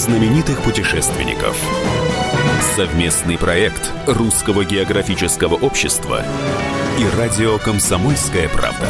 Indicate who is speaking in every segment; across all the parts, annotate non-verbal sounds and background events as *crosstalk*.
Speaker 1: знаменитых путешественников. Совместный проект Русского географического общества и радио «Комсомольская правда».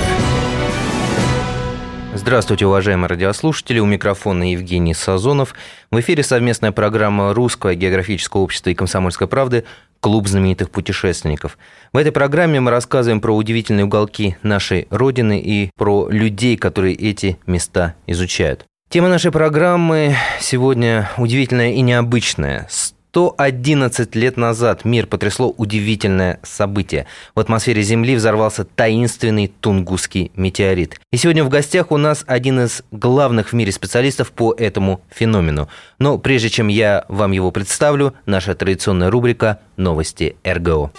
Speaker 2: Здравствуйте, уважаемые радиослушатели. У микрофона Евгений Сазонов. В эфире совместная программа Русского географического общества и «Комсомольской правды» «Клуб знаменитых путешественников». В этой программе мы рассказываем про удивительные уголки нашей Родины и про людей, которые эти места изучают. Тема нашей программы сегодня удивительная и необычная. 111 лет назад мир потрясло удивительное событие. В атмосфере Земли взорвался таинственный Тунгусский метеорит. И сегодня в гостях у нас один из главных в мире специалистов по этому феномену. Но прежде чем я вам его представлю, наша традиционная рубрика «Новости РГО».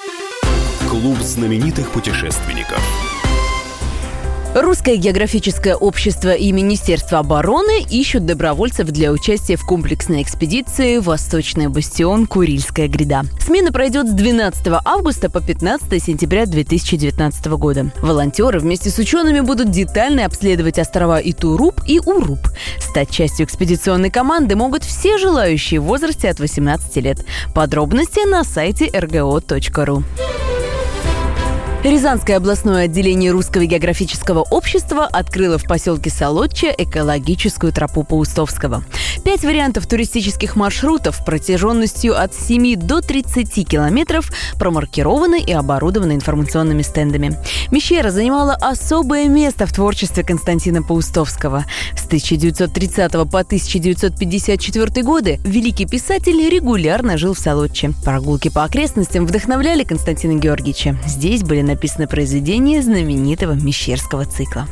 Speaker 1: Клуб знаменитых путешественников.
Speaker 3: Русское географическое общество и Министерство обороны ищут добровольцев для участия в комплексной экспедиции «Восточный бастион. Курильская гряда». Смена пройдет с 12 августа по 15 сентября 2019 года. Волонтеры вместе с учеными будут детально обследовать острова Итуруп и Уруп. Стать частью экспедиционной команды могут все желающие в возрасте от 18 лет. Подробности на сайте rgo.ru. Рязанское областное отделение Русского географического общества открыло в поселке Солодче экологическую тропу Паустовского. Пять вариантов туристических маршрутов протяженностью от 7 до 30 километров промаркированы и оборудованы информационными стендами. Мещера занимала особое место в творчестве Константина Паустовского. С 1930 по 1954 годы великий писатель регулярно жил в Солодче. Прогулки по окрестностям вдохновляли Константина Георгиевича. Здесь были написано произведение знаменитого Мещерского цикла.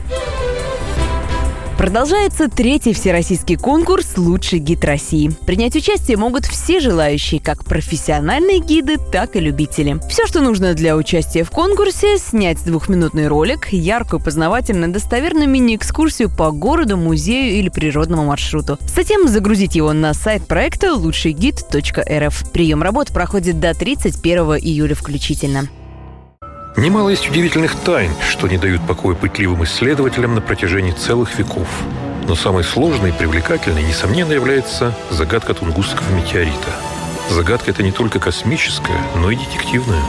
Speaker 3: Продолжается третий всероссийский конкурс «Лучший гид России». Принять участие могут все желающие, как профессиональные гиды, так и любители. Все, что нужно для участия в конкурсе – снять двухминутный ролик, яркую, познавательно достоверную мини-экскурсию по городу, музею или природному маршруту. Затем загрузить его на сайт проекта лучшийгид.рф. Прием работ проходит до 31 июля включительно.
Speaker 4: Немало есть удивительных тайн, что не дают покоя пытливым исследователям на протяжении целых веков. Но самой сложной и привлекательной, несомненно, является загадка Тунгусского метеорита. Загадка эта не только космическая, но и детективная.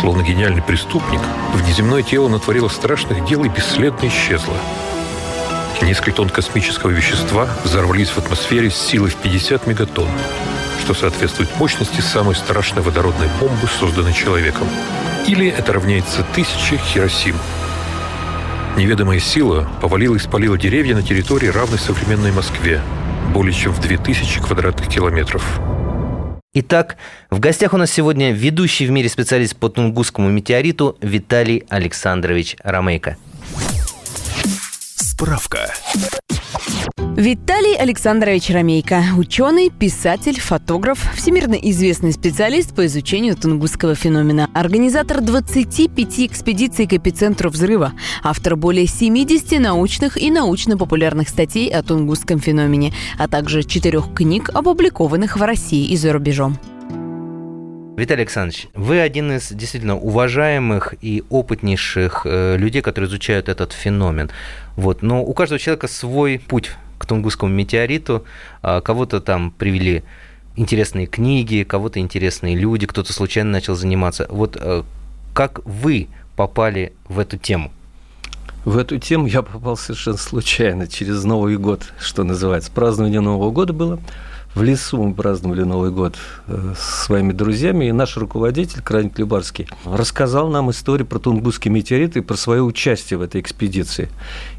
Speaker 4: Словно гениальный преступник, внеземное тело натворило страшных дел и бесследно исчезло. Несколько тонн космического вещества взорвались в атмосфере с силой в 50 мегатонн, что соответствует мощности самой страшной водородной бомбы, созданной человеком – или это равняется тысяче Хиросим. Неведомая сила повалила и спалила деревья на территории, равной современной Москве, более чем в 2000 квадратных километров.
Speaker 2: Итак, в гостях у нас сегодня ведущий в мире специалист по Тунгусскому метеориту Виталий Александрович Ромейко.
Speaker 1: Справка.
Speaker 3: Виталий Александрович Ромейко – ученый, писатель, фотограф, всемирно известный специалист по изучению тунгусского феномена, организатор 25 экспедиций к эпицентру взрыва, автор более 70 научных и научно-популярных статей о тунгусском феномене, а также четырех книг, опубликованных в России и за рубежом.
Speaker 2: Виталий Александрович, вы один из действительно уважаемых и опытнейших э, людей, которые изучают этот феномен. Вот. Но у каждого человека свой путь Тунгусскому метеориту. А, кого-то там привели интересные книги, кого-то интересные люди, кто-то случайно начал заниматься. Вот э, как вы попали в эту тему?
Speaker 5: В эту тему я попал совершенно случайно, через Новый год, что называется. Празднование Нового года было – в лесу мы праздновали Новый год э, с своими друзьями, и наш руководитель, Краник Любарский, рассказал нам историю про Тунгусский метеорит и про свое участие в этой экспедиции.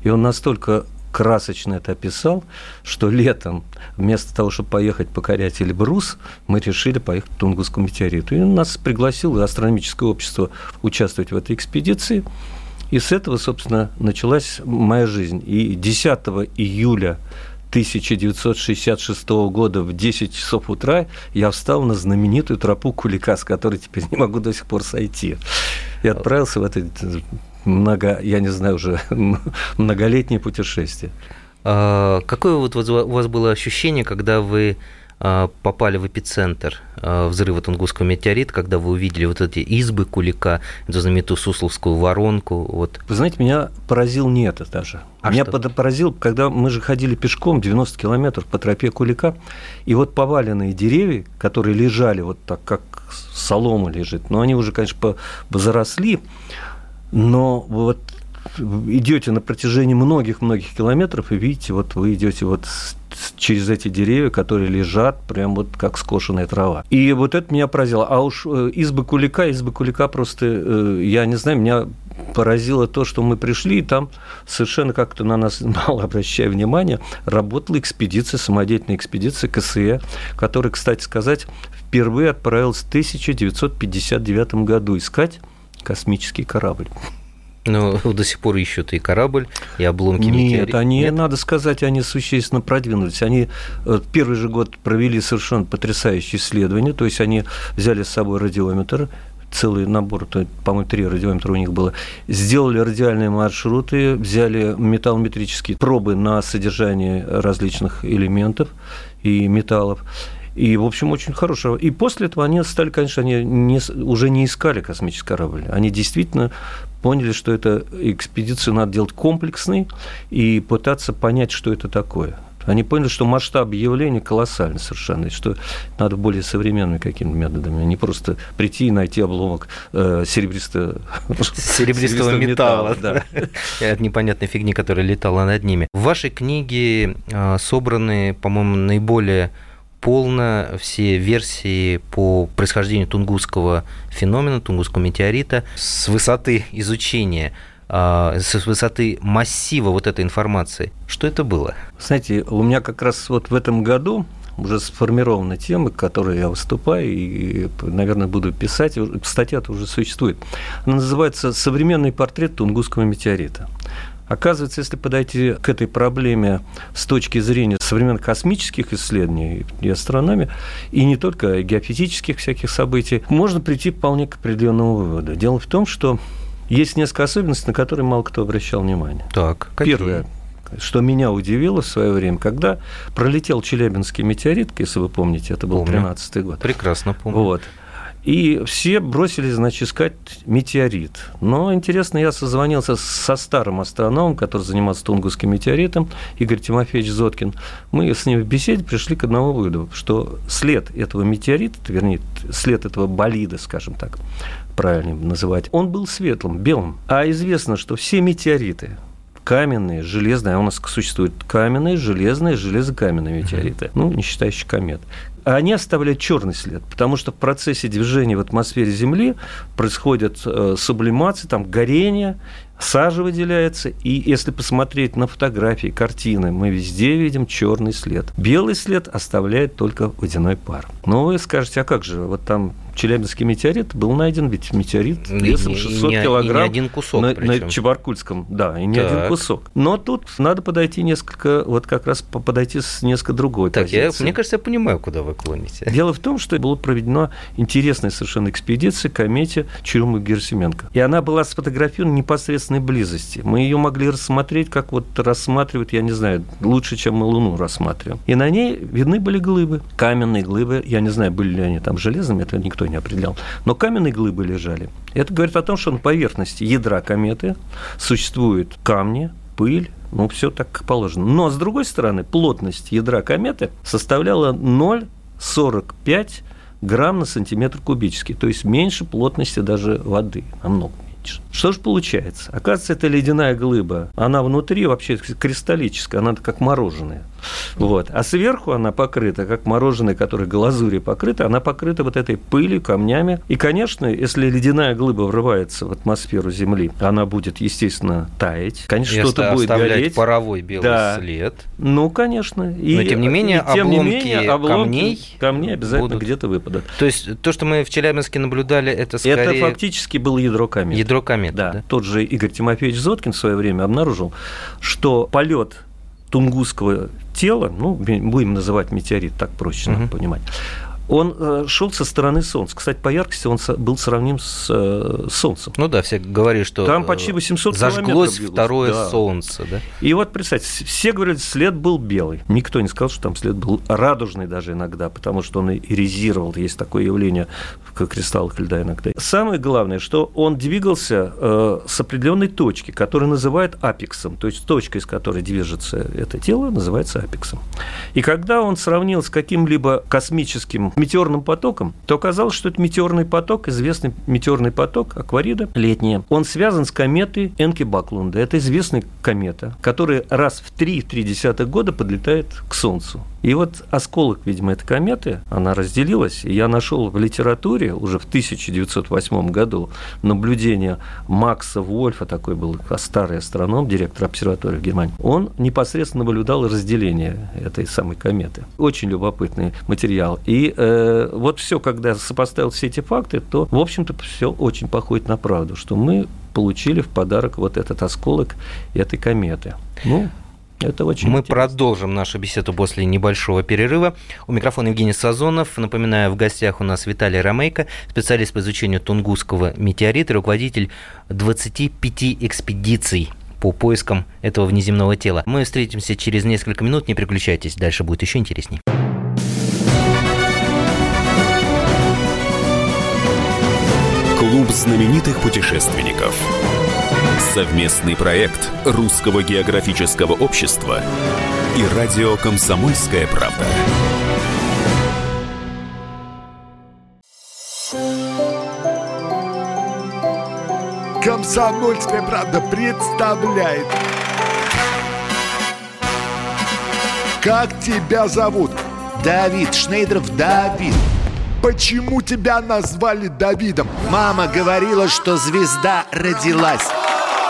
Speaker 5: И он настолько красочно это описал, что летом вместо того, чтобы поехать покорять Эльбрус, мы решили поехать к Тунгусскому метеориту. И нас пригласило астрономическое общество участвовать в этой экспедиции. И с этого, собственно, началась моя жизнь. И 10 июля 1966 года в 10 часов утра я встал на знаменитую тропу Кулика, с которой теперь не могу до сих пор сойти. И отправился в это много, я не знаю, уже *laughs* многолетнее путешествие.
Speaker 2: А какое вот у вас было ощущение, когда вы а, попали в эпицентр а, взрыва Тунгусского метеорита, когда вы увидели вот эти избы Кулика, эту знаменитую Сусловскую воронку? Вот.
Speaker 5: Вы знаете, меня поразил не это даже. А меня что? поразил, когда мы же ходили пешком 90 километров по тропе Кулика, и вот поваленные деревья, которые лежали вот так, как солома лежит, но они уже, конечно, заросли, но вот идете на протяжении многих-многих километров и видите, вот вы идете вот через эти деревья, которые лежат прям вот как скошенная трава. И вот это меня поразило. А уж э, избы Кулика, избы Кулика просто, э, я не знаю, меня поразило то, что мы пришли, и там совершенно как-то на нас *laughs* мало обращая внимания, работала экспедиция, самодеятельная экспедиция КСЕ, которая, кстати сказать, впервые отправилась в 1959 году искать космический корабль.
Speaker 2: Но *laughs* до сих пор ищут и корабль, и обломки
Speaker 5: Нет, метеорита. они, Нет? надо сказать, они существенно продвинулись. Они э, первый же год провели совершенно потрясающие исследования, то есть они взяли с собой радиометр, целый набор, по-моему, три радиометра у них было, сделали радиальные маршруты, взяли металлометрические пробы на содержание различных элементов и металлов, и, в общем, очень хорошего. И после этого они стали, конечно, они не, уже не искали космический корабль. Они действительно поняли, что это экспедицию надо делать комплексной и пытаться понять, что это такое. Они поняли, что масштаб явления колоссальный совершенно, и что надо более современными какими-то методами, а не просто прийти и найти обломок э, серебристого,
Speaker 2: серебристого металла. Да. *laughs* От непонятной фигни, которая летала над ними. В вашей книге э, собраны, по-моему, наиболее полно все версии по происхождению тунгусского феномена, тунгусского метеорита с высоты изучения а, с высоты массива вот этой информации. Что это было?
Speaker 5: Знаете, у меня как раз вот в этом году уже сформированы темы, к которой я выступаю и, наверное, буду писать. Статья-то уже существует. Она называется «Современный портрет Тунгусского метеорита». Оказывается, если подойти к этой проблеме с точки зрения современных космических исследований и астрономии, и не только геофизических всяких событий, можно прийти вполне к определенному выводу. Дело в том, что есть несколько особенностей, на которые мало кто обращал внимание.
Speaker 2: Так,
Speaker 5: какие? Первое, что меня удивило в свое время, когда пролетел Челябинский метеорит, если вы помните, это был 13-й год.
Speaker 2: Прекрасно помню.
Speaker 5: Вот. И все бросились, значит, искать метеорит. Но интересно, я созвонился со старым астрономом, который занимался Тунгусским метеоритом, Игорь Тимофеевич Зоткин. Мы с ним в беседе пришли к одному выводу, что след этого метеорита, вернее, след этого болида, скажем так, правильно называть, он был светлым, белым. А известно, что все метеориты, каменные, железные, а у нас существуют каменные, железные, железокаменные метеориты, ну, не считающие комет они оставляют черный след, потому что в процессе движения в атмосфере Земли происходит э, сублимация, там горение, сажа выделяется, и если посмотреть на фотографии, картины, мы везде видим черный след. Белый след оставляет только водяной пар. Но вы скажете, а как же, вот там Челябинский метеорит был найден, ведь метеорит весом 600
Speaker 2: и не,
Speaker 5: килограмм.
Speaker 2: Не один кусок,
Speaker 5: на, на Чебаркульском, да, и не так. один кусок. Но тут надо подойти несколько, вот как раз подойти с несколько другой
Speaker 2: так,
Speaker 5: позиции.
Speaker 2: Я, мне кажется, я понимаю, куда вы клоните. *laughs*
Speaker 5: Дело в том, что была проведена интересная совершенно экспедиция к комете Чурюма-Герсименко. И она была сфотографирована в непосредственной близости. Мы ее могли рассмотреть, как вот рассматривают, я не знаю, лучше, чем мы Луну рассматриваем. И на ней видны были глыбы, каменные глыбы. Я не знаю, были ли они там железными, это никто не определял. Но каменные глыбы лежали. Это говорит о том, что на поверхности ядра кометы существуют камни, пыль, ну, все так положено. Но, с другой стороны, плотность ядра кометы составляла 0,45 грамм на сантиметр кубический, то есть меньше плотности даже воды, намного меньше. Что же получается? Оказывается, это ледяная глыба. Она внутри вообще кристаллическая, она как мороженое. Вот. А сверху она покрыта, как мороженое, которое глазурью покрыто, она покрыта вот этой пылью, камнями. И, конечно, если ледяная глыба врывается в атмосферу Земли, она будет, естественно, таять. Конечно, что-то будет гореть.
Speaker 2: паровой белый да. след.
Speaker 5: Ну, конечно.
Speaker 2: И, Но, тем не менее, и, тем обломки, не менее, обломки камней,
Speaker 5: камней обязательно будут... где-то выпадут.
Speaker 2: То есть, то, что мы в Челябинске наблюдали, это скорее...
Speaker 5: Это фактически был ядро комет.
Speaker 2: Ядро комет,
Speaker 5: да. да. Тот же Игорь Тимофеевич Зоткин в свое время обнаружил, что полет тунгусского тела, ну, будем называть метеорит, так проще надо понимать, он э, шел со стороны Солнца. Кстати, по яркости он был сравним с э, Солнцем.
Speaker 2: Ну да, все говорили, что
Speaker 5: там почти 800
Speaker 2: зажглось второе да. Солнце. Да?
Speaker 5: И вот, представьте, все говорили, след был белый. Никто не сказал, что там след был радужный даже иногда, потому что он иризировал. Есть такое явление в кристаллах льда иногда. Самое главное, что он двигался э, с определенной точки, которую называют апексом. То есть точка, из которой движется это тело, называется апексом. И когда он сравнил с каким-либо космическим метеорным потоком, то оказалось, что это метеорный поток, известный метеорный поток Акварида, летняя, он связан с кометой Энки Баклунда. Это известная комета, которая раз в 3-3 года подлетает к Солнцу. И вот осколок, видимо, этой кометы, она разделилась, и я нашел в литературе уже в 1908 году наблюдение Макса Вольфа, такой был старый астроном, директор обсерватории в Германии. Он непосредственно наблюдал разделение этой самой кометы. Очень любопытный материал. И э, вот все, когда сопоставил все эти факты, то, в общем-то, все очень походит на правду, что мы получили в подарок вот этот осколок этой кометы. Ну, это очень
Speaker 2: Мы
Speaker 5: интересно.
Speaker 2: продолжим нашу беседу после небольшого перерыва. У микрофона Евгений Сазонов. Напоминаю, в гостях у нас Виталий Ромейко, специалист по изучению Тунгусского метеорита, руководитель 25 экспедиций по поискам этого внеземного тела. Мы встретимся через несколько минут. Не переключайтесь, дальше будет еще интересней.
Speaker 1: Клуб знаменитых путешественников. Совместный проект Русского географического общества и радио «Комсомольская правда».
Speaker 6: «Комсомольская правда» представляет Как тебя зовут?
Speaker 7: Давид Шнейдров Давид
Speaker 6: Почему тебя назвали Давидом?
Speaker 7: Мама говорила, что звезда родилась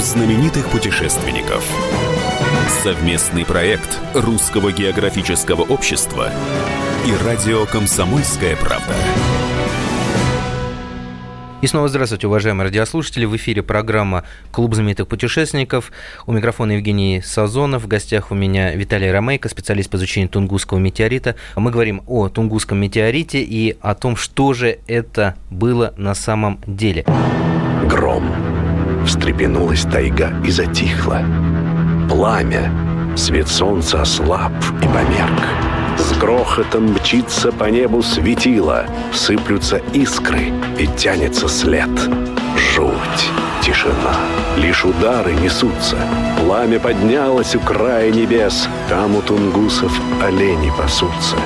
Speaker 1: Клуб знаменитых путешественников. Совместный проект Русского географического общества и радио «Комсомольская правда».
Speaker 2: И снова здравствуйте, уважаемые радиослушатели. В эфире программа «Клуб знаменитых путешественников». У микрофона Евгений Сазонов. В гостях у меня Виталий Ромейко, специалист по изучению Тунгусского метеорита. Мы говорим о Тунгусском метеорите и о том, что же это было на самом деле.
Speaker 8: Встрепенулась тайга и затихла. Пламя, свет солнца ослаб и померк. С грохотом мчится по небу светило, сыплются искры и тянется след. Жуть, тишина, лишь удары несутся. Пламя поднялось у края небес, там у тунгусов олени пасутся.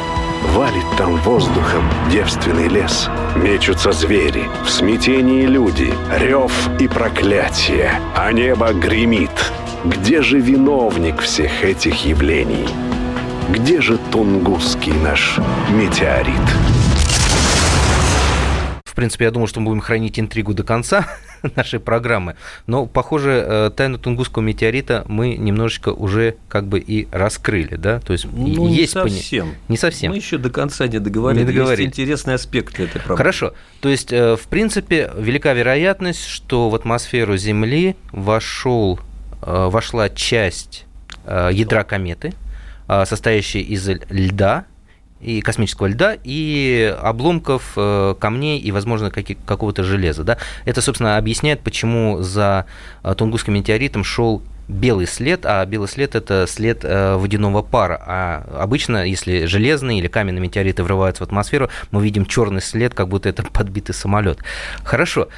Speaker 8: Валит там воздухом девственный лес. Мечутся звери, в смятении люди, рев и проклятие, а небо гремит. Где же виновник всех этих явлений? Где же тунгусский наш метеорит?
Speaker 2: В принципе, я думал, что мы будем хранить интригу до конца *laughs* нашей программы, но, похоже, э, тайну Тунгусского метеорита мы немножечко уже как бы и раскрыли, да? То есть
Speaker 5: ну,
Speaker 2: есть
Speaker 5: не совсем.
Speaker 2: Пони... Не совсем.
Speaker 5: Мы еще до конца не договорили. Не договорили. Есть интересный аспект этой проблемы.
Speaker 2: Хорошо. То есть, э, в принципе, велика вероятность, что в атмосферу Земли вошел, э, вошла часть ядра кометы, состоящая из льда, и космического льда, и обломков э, камней и, возможно, какого-то железа. Да? Это, собственно, объясняет, почему за э, Тунгусским метеоритом шел белый след, а белый след – это след э, водяного пара. А обычно, если железные или каменные метеориты врываются в атмосферу, мы видим черный след, как будто это подбитый самолет. Хорошо.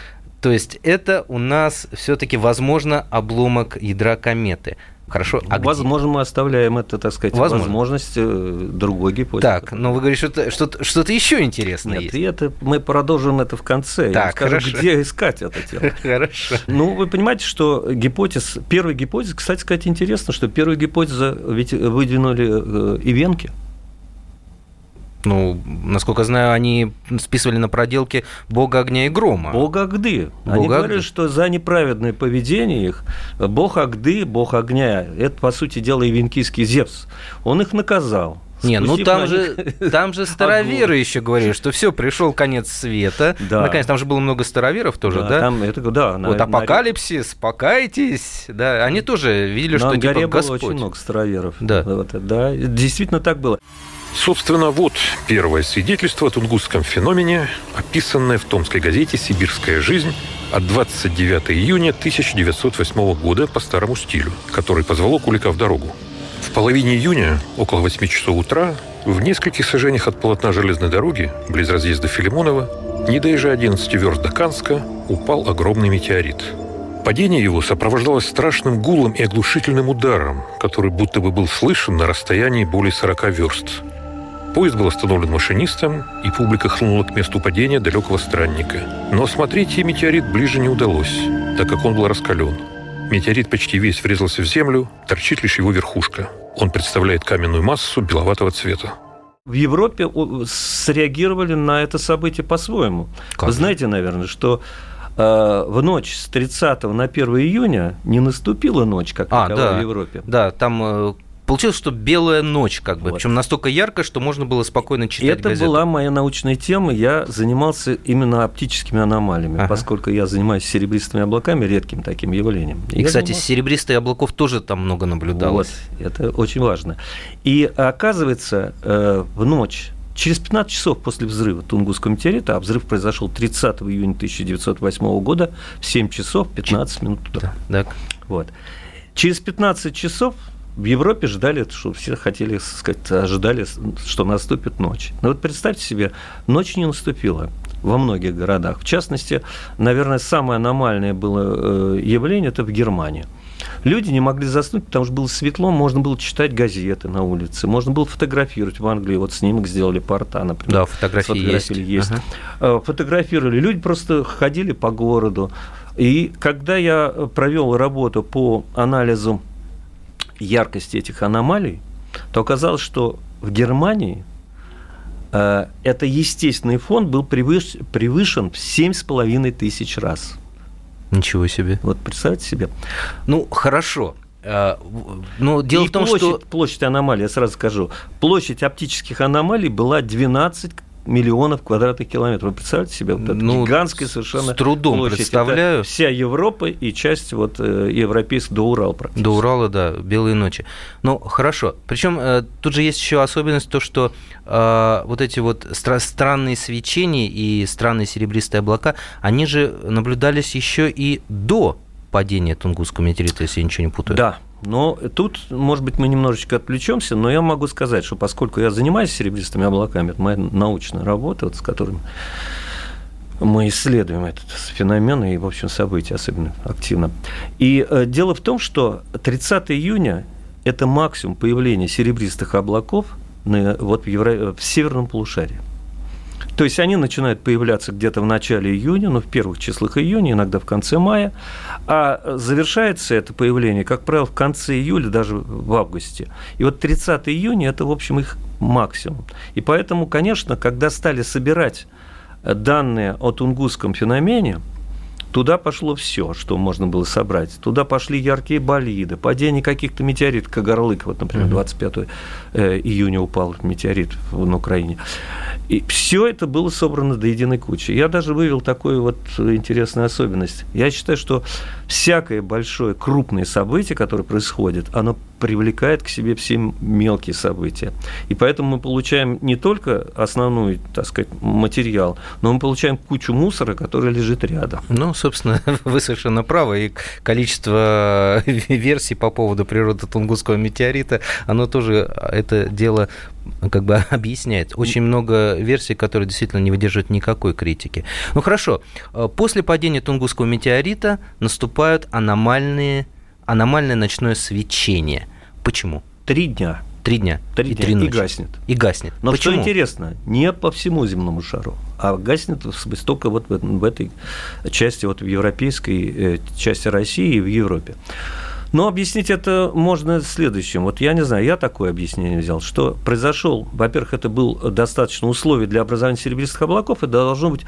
Speaker 2: То есть это у нас все-таки, возможно, обломок ядра кометы. Хорошо. А
Speaker 5: Возможно, мы оставляем это, так сказать,
Speaker 2: Возможно.
Speaker 5: возможность э, другой гипотезы.
Speaker 2: Так, но вы говорите, что что-то, что-то еще интересное
Speaker 5: Нет,
Speaker 2: есть.
Speaker 5: и это мы продолжим это в конце. Я
Speaker 2: Так,
Speaker 5: вам скажу,
Speaker 2: хорошо.
Speaker 5: где искать это дело. *laughs*
Speaker 2: Хорошо.
Speaker 5: Ну, вы понимаете, что гипотез, первая гипотеза, кстати сказать, интересно, что первая гипотеза ведь выдвинули э, ивенки.
Speaker 2: Ну, насколько знаю, они списывали на проделки бога огня и грома.
Speaker 5: Бог Агды. Они
Speaker 2: Бог
Speaker 5: говорили,
Speaker 2: Агды.
Speaker 5: что за неправедное поведение их бог Агды, бог огня, это, по сути дела, ивенкийский Зевс. Он их наказал.
Speaker 2: Не, ну там
Speaker 5: на
Speaker 2: же, *laughs* *laughs* там же староверы еще говорили, что все, пришел конец света.
Speaker 5: Да.
Speaker 2: Наконец, там же было много староверов тоже, да?
Speaker 5: Там это, да, на-
Speaker 2: вот
Speaker 5: на-
Speaker 2: апокалипсис, покайтесь, да, они тоже видели,
Speaker 5: на
Speaker 2: что типа
Speaker 5: горе было
Speaker 2: Господь.
Speaker 5: очень много староверов.
Speaker 2: Да.
Speaker 5: Вот, да, действительно так было.
Speaker 4: Собственно, вот первое свидетельство о тунгусском феномене, описанное в томской газете «Сибирская жизнь» от 29 июня 1908 года по старому стилю, который позвало Кулика в дорогу. В половине июня, около 8 часов утра, в нескольких сажениях от полотна железной дороги, близ разъезда Филимонова, не доезжая 11 верст до Канска, упал огромный метеорит. Падение его сопровождалось страшным гулом и оглушительным ударом, который будто бы был слышен на расстоянии более 40 верст. Поезд был остановлен машинистом, и публика хлынула к месту падения далекого странника. Но осмотреть метеорит ближе не удалось, так как он был раскален. Метеорит почти весь врезался в землю, торчит лишь его верхушка. Он представляет каменную массу беловатого цвета.
Speaker 5: В Европе среагировали на это событие по-своему. Вы знаете, наверное, что э, в ночь с 30 на 1 июня не наступила ночь, как
Speaker 2: А, да.
Speaker 5: в Европе.
Speaker 2: Да, там э, получилось, что белая ночь, как бы,
Speaker 5: Вот.
Speaker 2: причем настолько ярко, что можно было спокойно читать
Speaker 5: Это
Speaker 2: газету.
Speaker 5: была моя научная тема. Я занимался именно оптическими аномалиями,
Speaker 2: Ага.
Speaker 5: поскольку я занимаюсь серебристыми облаками, редким таким явлением.
Speaker 2: И,
Speaker 5: Я
Speaker 2: кстати,
Speaker 5: занимался-
Speaker 2: серебристых облаков тоже там много наблюдалось.
Speaker 5: Вот, это очень важно. И оказывается, э, в ночь, через 15 часов после взрыва Тунгусского метеорита, а взрыв произошел 30 июня 1908 года в 7 часов 15 минут утра.
Speaker 2: Да, так.
Speaker 5: Вот. Через 15 часов в Европе ждали, что все хотели сказать, ожидали, что наступит ночь. Но вот представьте себе, ночь не наступила во многих городах. В частности, наверное, самое аномальное было э, явление это в Германии. Люди не могли заснуть, потому что было светло, можно было читать газеты на улице, можно было фотографировать в Англии. Вот снимок сделали порта, например.
Speaker 2: Да, фотографии есть.
Speaker 5: есть.
Speaker 2: Ага.
Speaker 5: Э, Фотографировали. Люди просто ходили по городу. И когда я провел работу по анализу яркости этих аномалий, то оказалось, что в Германии э, это естественный фон был превыш- превышен в 7,5 тысяч раз.
Speaker 2: Ничего себе.
Speaker 5: Вот представьте себе.
Speaker 2: Ну, хорошо. В- Но дело
Speaker 5: И
Speaker 2: в том,
Speaker 5: площадь,
Speaker 2: что...
Speaker 5: Площадь аномалий, я сразу скажу. Площадь оптических аномалий была 12 миллионов квадратных километров. Вы представляете себе? Вот это
Speaker 2: Ну,
Speaker 5: гигантская совершенно
Speaker 2: с трудом
Speaker 5: площадь.
Speaker 2: представляю.
Speaker 5: Это вся Европа и часть вот э, европейских до Урала практически.
Speaker 2: До Урала, да, белые ночи. Ну, хорошо. Причем тут же есть еще особенность то, что э, вот эти вот стра- странные свечения и странные серебристые облака, они же наблюдались еще и до падения Тунгусского метеорита, если я ничего не путаю.
Speaker 5: Да, но тут, может быть, мы немножечко отвлечемся, но я могу сказать, что поскольку я занимаюсь серебристыми облаками, это моя научная работа, вот, с которой мы исследуем этот феномен и, в общем, события особенно активно. И э, дело в том, что 30 июня – это максимум появления серебристых облаков на, вот в, Евро... в северном полушарии. То есть они начинают появляться где-то в начале июня, ну, в первых числах июня, иногда в конце мая, а завершается это появление, как правило, в конце июля, даже в августе. И вот 30 июня – это, в общем, их максимум. И поэтому, конечно, когда стали собирать данные о тунгусском феномене, Туда пошло все, что можно было собрать. Туда пошли яркие болиды, падение каких-то метеоритов, Кагарлык, вот, например, 25 э, июня упал метеорит на Украине. И все это было собрано до единой кучи. Я даже вывел такую вот интересную особенность. Я считаю, что всякое большое, крупное событие, которое происходит, оно привлекает к себе все мелкие события. И поэтому мы получаем не только основной, так сказать, материал, но мы получаем кучу мусора, который лежит рядом.
Speaker 2: Ну, собственно, *laughs* вы совершенно правы. И количество *laughs* версий по поводу природы Тунгусского метеорита, оно тоже это дело как бы *laughs* объясняет. Очень много версий, которые действительно не выдерживают никакой критики. Ну хорошо, после падения Тунгусского метеорита наступают аномальные аномальное ночное свечение. Почему?
Speaker 5: Три дня.
Speaker 2: Три дня.
Speaker 5: Три
Speaker 2: и
Speaker 5: дня.
Speaker 2: три
Speaker 5: И
Speaker 2: ночи.
Speaker 5: гаснет.
Speaker 2: И гаснет.
Speaker 5: Но
Speaker 2: Почему?
Speaker 5: что интересно, не по всему земному шару, а гаснет в смысле, только вот в, в этой части, вот в европейской э, части России и в Европе. Но объяснить это можно следующим. Вот я не знаю, я такое объяснение взял, что произошел, во-первых, это был достаточно условий для образования серебристых облаков, и должна быть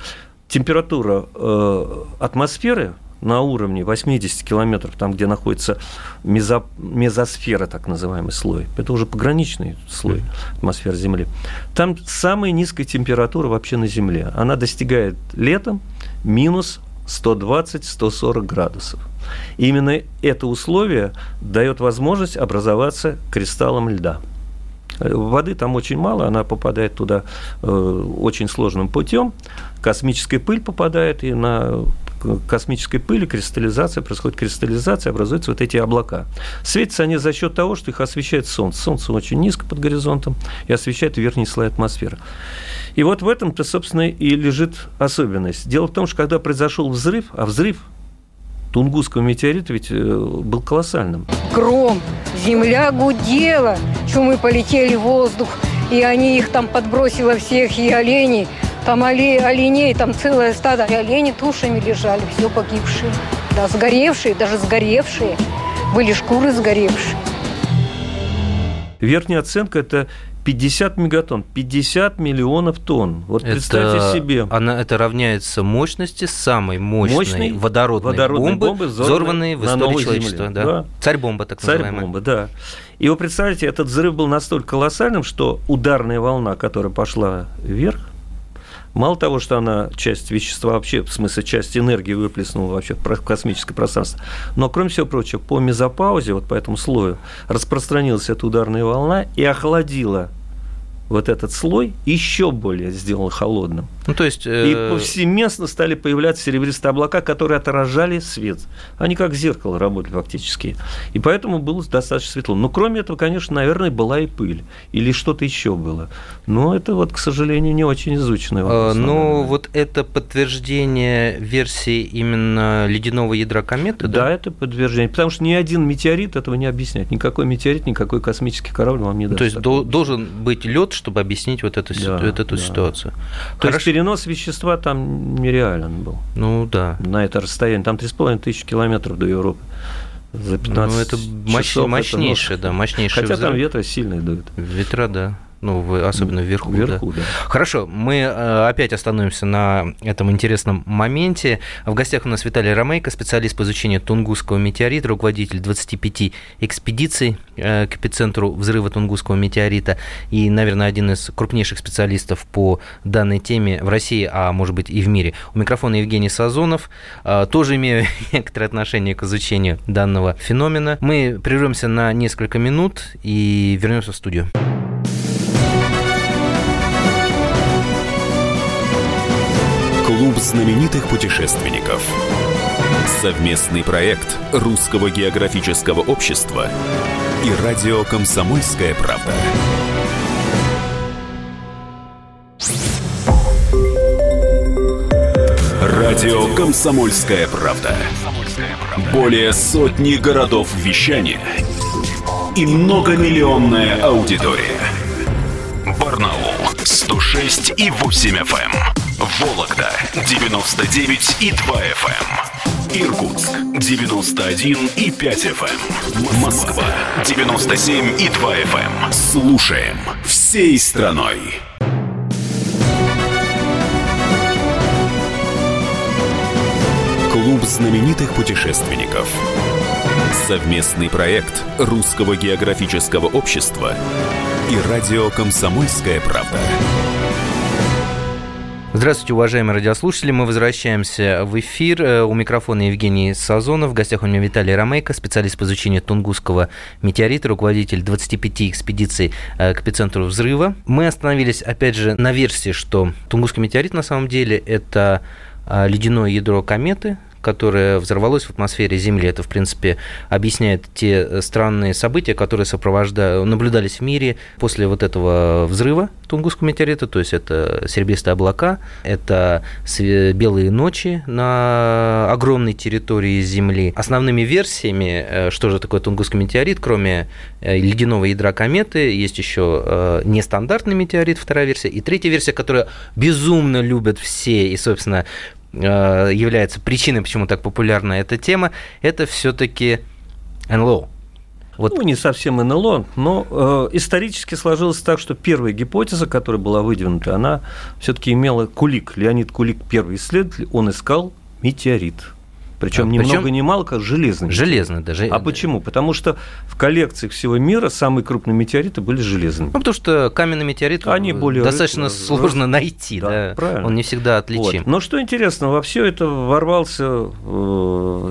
Speaker 5: температура э, атмосферы на уровне 80 километров, там, где находится мезо, мезосфера, так называемый слой, это уже пограничный слой атмосферы Земли, там самая низкая температура вообще на Земле. Она достигает летом минус 120-140 градусов. И именно это условие дает возможность образоваться кристаллам льда. Воды там очень мало, она попадает туда э, очень сложным путем. Космическая пыль попадает, и на космической пыли кристаллизация, происходит кристаллизация, образуются вот эти облака. Светятся они за счет того, что их освещает Солнце. Солнце очень низко под горизонтом и освещает верхний слой атмосферы. И вот в этом-то, собственно, и лежит особенность. Дело в том, что когда произошел взрыв, а взрыв Тунгусского метеорита ведь э, был колоссальным.
Speaker 9: Гром, земля гудела, что мы полетели в воздух, и они их там подбросило всех, и оленей, там оле, оленей, там целое стадо, и олени тушами лежали, все погибшие. Да, сгоревшие, даже сгоревшие, были шкуры сгоревшие.
Speaker 5: Верхняя оценка – это 50 мегатонн, 50 миллионов тонн. Вот
Speaker 2: Это-
Speaker 5: представьте себе.
Speaker 2: Она, это равняется мощности самой мощной
Speaker 5: Мощной
Speaker 2: водородной,
Speaker 5: водородной
Speaker 2: бомбы,
Speaker 5: бомбы,
Speaker 2: взорванной в истории человечества.
Speaker 5: Земле.
Speaker 2: Да.
Speaker 5: Да.
Speaker 2: Царь-бомба, так
Speaker 5: Царь
Speaker 2: называемая.
Speaker 5: бомбы, да. И вы представляете, этот взрыв был настолько колоссальным, что ударная волна, которая пошла вверх, мало того, что она часть вещества вообще, в смысле часть энергии выплеснула вообще в космическое пространство, но, кроме всего прочего, по мезопаузе, вот по этому слою, распространилась эта ударная волна и охладила вот этот слой еще более сделал холодным.
Speaker 2: Ну, то есть...
Speaker 5: И
Speaker 2: э,
Speaker 5: повсеместно стали появляться серебристые облака, которые отражали свет. Они как зеркало работали фактически. И поэтому было достаточно светло. Но кроме этого, конечно, наверное, была и пыль. Или что-то еще было. Но это вот, к сожалению, не очень изученный
Speaker 2: э,
Speaker 5: вопрос.
Speaker 2: Ну,
Speaker 5: наверное.
Speaker 2: вот это подтверждение версии именно ледяного ядра кометы,
Speaker 5: Да, это подтверждение. Потому что ни один метеорит этого не объясняет. Никакой метеорит, никакой космический корабль вам не
Speaker 2: Ну,
Speaker 5: даст.
Speaker 2: То есть
Speaker 5: такого.
Speaker 2: дол- должен быть лед, чтобы объяснить вот эту,
Speaker 5: Да,
Speaker 2: вот эту
Speaker 5: да.
Speaker 2: ситуацию.
Speaker 5: То есть
Speaker 2: Хорошо.
Speaker 5: перенос вещества там нереален был
Speaker 2: Ну да.
Speaker 5: на это расстояние. Там 3,5 тысячи километров до Европы. За 15
Speaker 2: Ну, это мощ-
Speaker 5: часов это,
Speaker 2: мощнейшее,
Speaker 5: ну,
Speaker 2: да, мощнейшее
Speaker 5: Хотя там
Speaker 2: взрыв.
Speaker 5: ветра сильные дует.
Speaker 2: Ветра, да. Ну, в- особенно вверху. да.
Speaker 5: Вверху, да.
Speaker 2: Хорошо, мы э, опять остановимся на этом интересном моменте. В гостях у нас Виталий Ромейко, специалист по изучению Тунгусского метеорита, руководитель 25 экспедиций э, к эпицентру взрыва Тунгусского метеорита и, наверное, один из крупнейших специалистов по данной теме в России, а может быть и в мире. У микрофона Евгений Сазонов. Э, Тоже имею *laughs* некоторое отношение к изучению данного феномена. Мы прервемся на несколько минут и вернемся в студию.
Speaker 1: Клуб знаменитых путешественников. Совместный проект Русского географического общества и радио «Комсомольская правда». Радио «Комсомольская правда». Более сотни городов вещания и многомиллионная аудитория. Барнаул 106 и 8 FM. Вологда 99 и 2 FM. Иркутск 91 и 5 FM. Москва 97 и 2 FM. Слушаем всей страной. Клуб знаменитых путешественников. Совместный проект Русского географического общества и радио «Комсомольская правда».
Speaker 2: Здравствуйте, уважаемые радиослушатели. Мы возвращаемся в эфир. Э, У микрофона Евгений Сазонов. В гостях у меня Виталий Ромейко, специалист по изучению Тунгусского метеорита, руководитель 25 экспедиций э, к эпицентру взрыва. Мы остановились, опять же, на версии, что Тунгусский метеорит на самом деле это э, ледяное ядро кометы, которое взорвалось в атмосфере Земли. Это, в принципе, объясняет те странные события, которые сопровождают, наблюдались в мире после вот этого взрыва Тунгусского метеорита, то есть это серебристые облака, это белые ночи на огромной территории Земли. Основными версиями, э, что же такое Тунгусский метеорит, кроме э, ледяного ядра кометы, есть еще э, нестандартный метеорит, вторая версия, и третья версия, которую безумно любят все, и, собственно, является причиной, почему так популярна эта тема, это все-таки НЛО,
Speaker 5: вот. Ну, не совсем НЛО, но э, исторически сложилось так, что первая гипотеза, которая была выдвинута, она все-таки имела Кулик. Леонид Кулик, первый исследователь, он искал метеорит. Причем ни много ни мало, как железный.
Speaker 2: Железный даже.
Speaker 5: А почему? Потому что в коллекциях всего мира самые крупные метеориты были железными.
Speaker 2: Ну, потому что каменный метеорит
Speaker 5: Они более
Speaker 2: достаточно ры... сложно найти. Да, да, правильно. Он не всегда отличим.
Speaker 5: Вот. Но что интересно, во все это ворвался э,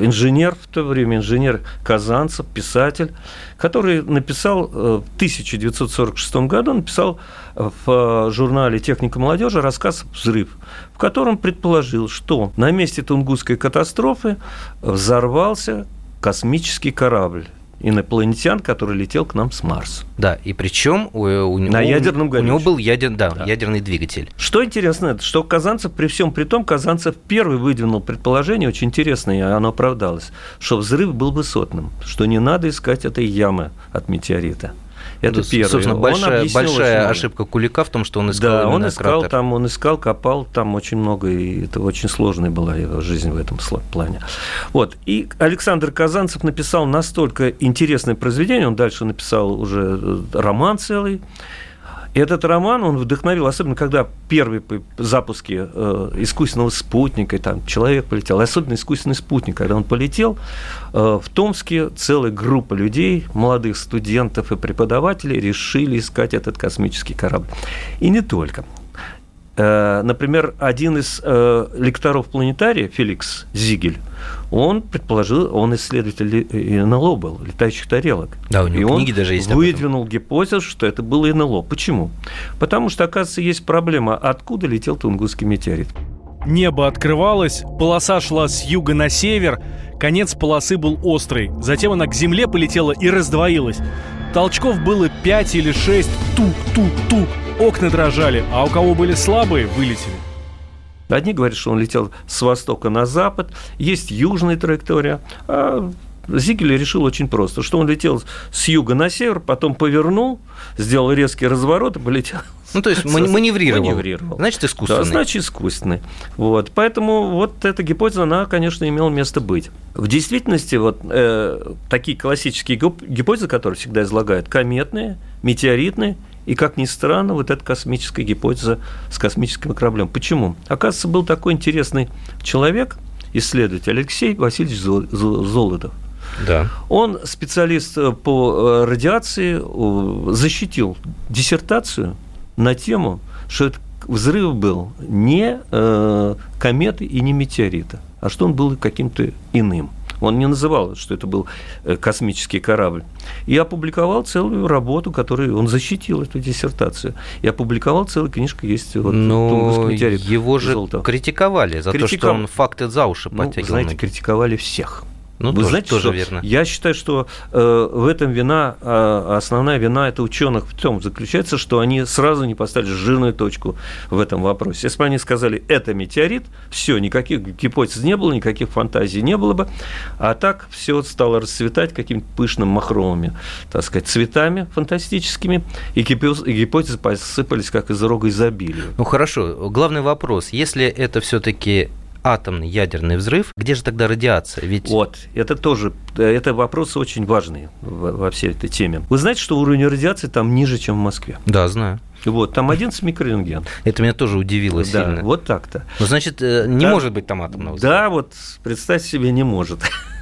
Speaker 5: инженер в то время, инженер Казанцев, писатель, который написал э, в 1946 году написал в журнале «Техника молодежи» рассказ «Взрыв», в котором предположил, что на месте Тунгусской катастрофы взорвался космический корабль инопланетян, который летел к нам с Марса.
Speaker 2: Да, и причем у, у, на у, ядерном у него был ядер, да, да. ядерный двигатель.
Speaker 5: Что интересно, что Казанцев, при всем при том, Казанцев первый выдвинул предположение, очень интересное, и оно оправдалось, что взрыв был высотным, что не надо искать этой ямы от метеорита. Это да, первое.
Speaker 2: Собственно, большая, большая ошибка Кулика в том, что он искал
Speaker 5: Да, он искал кратер. там, он искал, копал, там очень много, и это очень сложная была его жизнь в этом плане. Вот. И Александр Казанцев написал настолько интересное произведение, он дальше написал уже э, роман целый, этот роман, он вдохновил, особенно когда первые запуски э, искусственного спутника, там человек полетел, особенно искусственный спутник, когда он полетел, э, в Томске целая группа людей, молодых студентов и преподавателей решили искать этот космический корабль. И не только. Э, например, один из э, лекторов планетария, Феликс Зигель, он предположил, он исследователь НЛО был, летающих тарелок.
Speaker 2: Да, у него
Speaker 5: и
Speaker 2: книги даже есть.
Speaker 5: выдвинул гипотезу, что это было НЛО. Почему? Потому что, оказывается, есть проблема, откуда летел Тунгусский метеорит.
Speaker 10: Небо открывалось, полоса шла с юга на север, конец полосы был острый. Затем она к земле полетела и раздвоилась. Толчков было 5 или 6, ту-ту-ту. Окна дрожали, а у кого были слабые, вылетели.
Speaker 5: Одни говорят, что он летел с востока на запад, есть южная траектория, а Зигель решил очень просто, что он летел с юга на север, потом повернул, сделал резкий разворот и полетел.
Speaker 2: Ну, то есть маневрировал.
Speaker 5: маневрировал.
Speaker 2: Значит, искусственный.
Speaker 5: Да, значит, искусственный. Вот. Поэтому вот эта гипотеза, она, конечно, имела место быть. В действительности, вот э, такие классические гипотезы, которые всегда излагают, кометные, метеоритные и, как ни странно, вот эта космическая гипотеза с космическим кораблем. Почему? Оказывается, был такой интересный человек, исследователь Алексей Васильевич Золотов.
Speaker 2: Да.
Speaker 5: Он специалист э, по э, радиации, защитил диссертацию на тему, что это взрыв был не э, кометы и не метеорита, а что он был каким-то иным. Он не называл, что это был э, космический корабль. И опубликовал целую работу, которую он защитил эту диссертацию. И опубликовал целую книжку, есть вот
Speaker 2: Но его же Золотого. критиковали за Критиков... то, что он факты за уши ну, подтягивал.
Speaker 5: Знаете, критиковали всех.
Speaker 2: Ну, Вы тоже, знаете, тоже что верно.
Speaker 5: Я считаю, что э, в этом вина, э, основная вина это ученых в том заключается, что они сразу не поставили жирную точку в этом вопросе. Если бы они сказали, это метеорит, все, никаких гипотез не было, никаких фантазий не было бы, а так все стало расцветать какими-то пышными махровыми, так сказать, цветами фантастическими, и гипотезы посыпались как из рога изобилия.
Speaker 2: Ну хорошо, главный вопрос, если это все-таки атомный ядерный взрыв, где же тогда радиация?
Speaker 5: Ведь... Вот, это тоже, это вопрос очень важный во всей этой теме. Вы знаете, что уровень радиации там ниже, чем в Москве?
Speaker 2: Да, знаю.
Speaker 5: Вот, там 11 микрорентген.
Speaker 2: Это меня тоже удивило да, сильно.
Speaker 5: вот так-то.
Speaker 2: Ну, значит, э, не да, может быть там атомного взрыва.
Speaker 5: Да, вот представьте себе, не может. *laughs*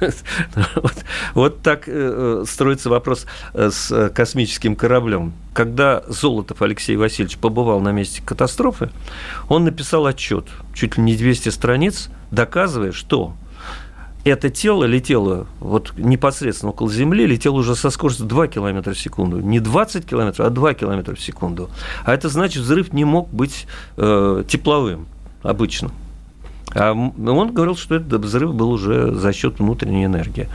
Speaker 5: вот, вот так э, строится вопрос э, с космическим кораблем. Когда Золотов Алексей Васильевич побывал на месте катастрофы, он написал отчет, чуть ли не 200 страниц, доказывая, что это тело летело вот непосредственно около Земли, летело уже со скоростью 2 км в секунду. Не 20 км, а 2 км в секунду. А это значит, взрыв не мог быть э, тепловым обычно. А он говорил, что этот взрыв был уже за счет внутренней энергии.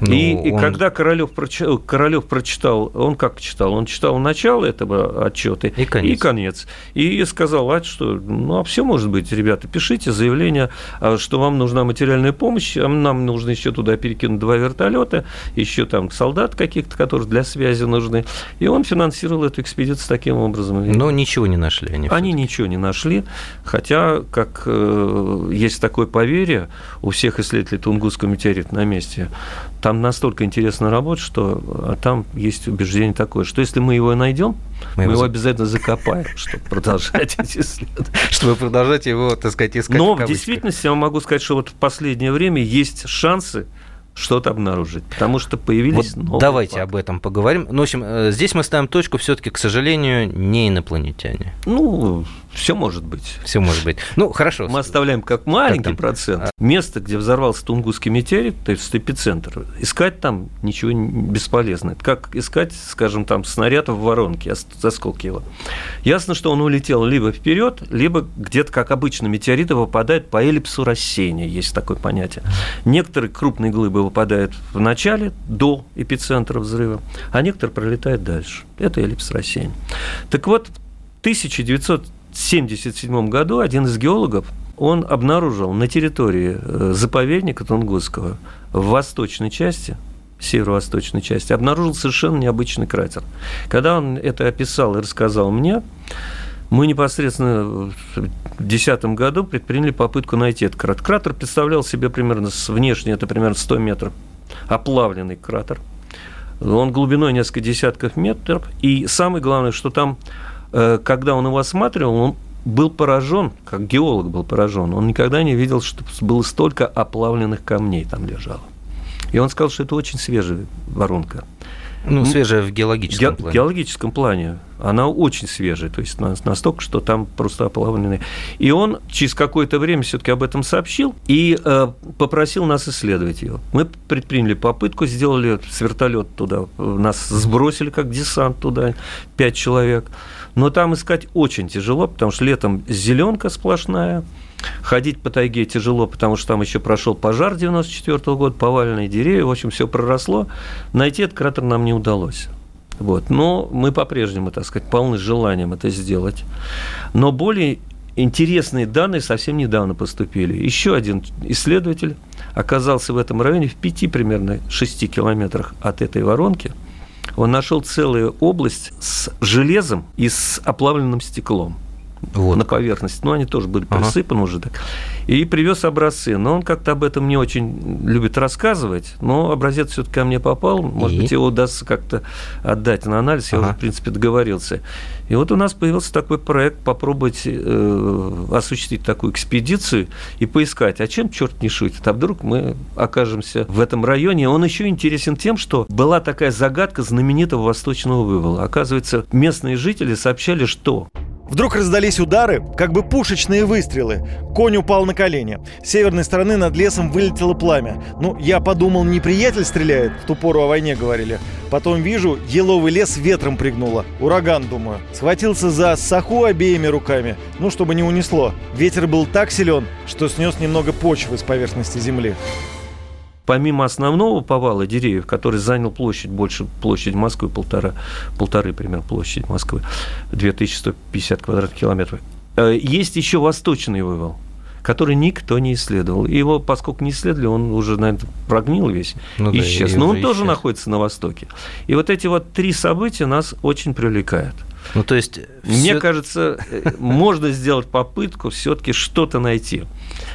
Speaker 5: Ну, и, он... и когда Королев прочитал, Королев прочитал, он как читал? Он читал начало этого отчета
Speaker 2: и конец.
Speaker 5: И, конец. и сказал, а что, ну, а все может быть, ребята, пишите заявление, а, что вам нужна материальная помощь, а нам нужно еще туда перекинуть два вертолета, еще там солдат каких-то, которые для связи нужны. И он финансировал эту экспедицию таким образом.
Speaker 2: Но ничего не нашли
Speaker 5: они. Они ничего не нашли, хотя, как э, есть такое поверье у всех исследователей Тунгусского метеорита на месте, там настолько интересная работа, что а там есть убеждение такое, что если мы его найдем, мы, мы его обязательно закопаем, чтобы продолжать *laughs* эти исследования.
Speaker 2: Чтобы продолжать его, так сказать, искать.
Speaker 5: Но в действительности я могу сказать, что вот в последнее время есть шансы что-то обнаружить, потому что появились
Speaker 2: вот новые Давайте факты. об этом поговорим. Ну, в общем, э, здесь мы ставим точку, все-таки, к сожалению, не инопланетяне.
Speaker 5: Ну, все может быть.
Speaker 2: Все может быть. Ну, хорошо.
Speaker 5: Мы оставляем как маленький как процент. А. Место, где взорвался Тунгусский метеорит, то есть эпицентр, искать там ничего бесполезно. Это как искать, скажем, там снаряд в воронке, осколки его. Ясно, что он улетел либо вперед, либо где-то, как обычно, метеориты выпадают по эллипсу рассеяния, есть такое понятие. Некоторые крупные глыбы выпадают в начале, до эпицентра взрыва, а некоторые пролетают дальше. Это эллипс рассеяния. Так вот, в 1900 1977 году один из геологов, он обнаружил на территории э, заповедника Тунгусского в восточной части, северо-восточной части, обнаружил совершенно необычный кратер. Когда он это описал и рассказал мне, мы непосредственно в 2010 году предприняли попытку найти этот кратер. Кратер представлял себе примерно с внешне, это примерно 100 метров, оплавленный кратер. Он глубиной несколько десятков метров. И самое главное, что там Э, когда он его осматривал, он был поражен, как геолог был поражен. Он никогда не видел, что было столько оплавленных камней там лежало. И он сказал, что это очень свежая воронка.
Speaker 2: Ну, свежая в геологическом
Speaker 5: Ге- плане. В геологическом плане. Она очень свежая, то есть настолько, что там просто оплавленные. И он через какое-то время все-таки об этом сообщил и э, попросил нас исследовать ее. Мы предприняли попытку, сделали с вертолета туда, нас сбросили как десант туда, пять человек. Но там искать очень тяжело, потому что летом зеленка сплошная, Ходить по тайге тяжело, потому что там еще прошел пожар 94 -го года, поваленные деревья, в общем, все проросло. Найти этот кратер нам не удалось. Вот. Но мы по-прежнему, так сказать, полны желанием это сделать. Но более интересные данные совсем недавно поступили. Еще один исследователь оказался в этом районе в пяти примерно шести километрах от этой воронки – он нашел целую область с железом и с оплавленным стеклом вот. на поверхности. Но ну, они тоже были присыпаны ага. уже так. И привез образцы. Но он как-то об этом не очень любит рассказывать. Но образец все-таки ко мне попал. Может и? быть, его удастся как-то отдать на анализ. Я ага. уже, в принципе, договорился. И вот у нас появился такой проект попробовать э, осуществить такую экспедицию и поискать, а чем черт не шутит. А вдруг мы окажемся в этом районе. Он еще интересен тем, что была такая загадка знаменитого восточного вывола. Оказывается, местные жители сообщали, что
Speaker 11: Вдруг раздались удары, как бы пушечные выстрелы. Конь упал на колени. С северной стороны над лесом вылетело пламя. Ну, я подумал, неприятель стреляет, в ту пору о войне говорили. Потом вижу, еловый лес ветром пригнуло. Ураган, думаю. Схватился за саху обеими руками, ну, чтобы не унесло. Ветер был так силен, что снес немного почвы с поверхности земли
Speaker 5: помимо основного повала деревьев, который занял площадь больше площади Москвы, полтора, полторы примерно площади Москвы, 2150 квадратных километров, э, есть еще восточный вывал, который никто не исследовал. И его, поскольку не исследовали, он уже, наверное, прогнил весь, ну, исчез. Да, Но он исчез. тоже находится на востоке. И вот эти вот три события нас очень привлекают.
Speaker 2: Ну, то есть...
Speaker 5: Мне все... кажется, э, можно сделать попытку все-таки что-то найти.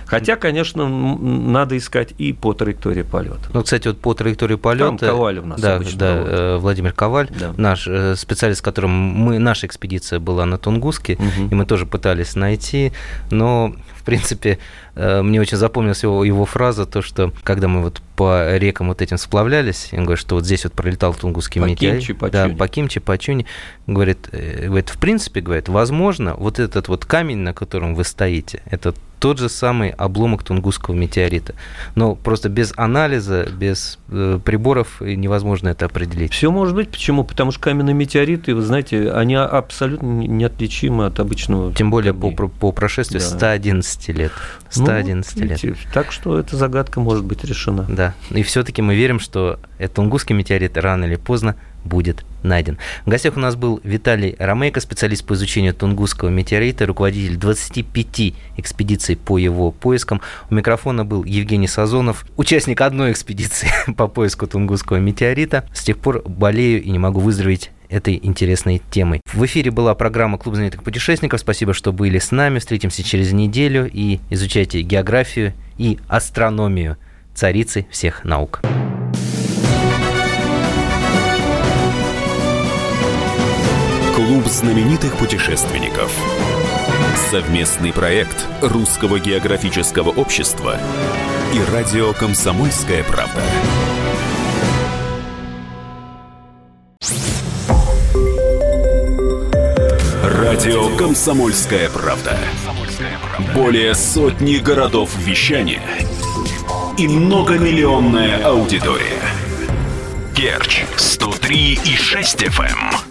Speaker 5: Хотя, конечно, надо искать и по траектории полета.
Speaker 2: Ну, кстати, вот по траектории полета... Там
Speaker 5: Коваль у нас
Speaker 2: да, обычно да, проводит. Э, Владимир Коваль, да. наш э, специалист, с которым мы, наша экспедиция была на Тунгуске, угу. и мы тоже пытались найти, но в принципе, э, мне очень запомнилась его, его фраза, то, что когда мы вот по рекам вот этим сплавлялись, он говорит, что вот здесь вот пролетал Тунгусский метеорит.
Speaker 5: По
Speaker 2: да, по Кимчи, по Чуни. Говорит, говорит, в принципе, говорит, возможно, вот этот вот камень, на котором вы стоите, это тот же самый обломок Тунгусского метеорита. Но просто без анализа, без э, приборов невозможно это определить.
Speaker 5: Все может быть. Почему? Потому что каменные метеориты, вы знаете, они абсолютно неотличимы от обычного.
Speaker 2: Тем более по, по прошествии да. 111 лет. 111 ну, видите, лет.
Speaker 5: Так что эта загадка может быть решена.
Speaker 2: Да. И все-таки мы верим, что этот Тунгусский метеорит рано или поздно будет найден. В гостях у нас был Виталий Ромейко, специалист по изучению Тунгусского метеорита, руководитель 25 экспедиций по его поискам. У микрофона был Евгений Сазонов, участник одной экспедиции *laughs* по поиску Тунгусского метеорита. С тех пор болею и не могу выздороветь этой интересной темой. В эфире была программа «Клуб знаменитых путешественников». Спасибо, что были с нами. Встретимся через неделю и изучайте географию и астрономию царицы всех наук.
Speaker 1: Знаменитых путешественников. Совместный проект Русского географического общества и радио «Комсомольская правда». Радио «Комсомольская правда». Более сотни городов вещания и многомиллионная аудитория. Керчь 103 и 6 FM.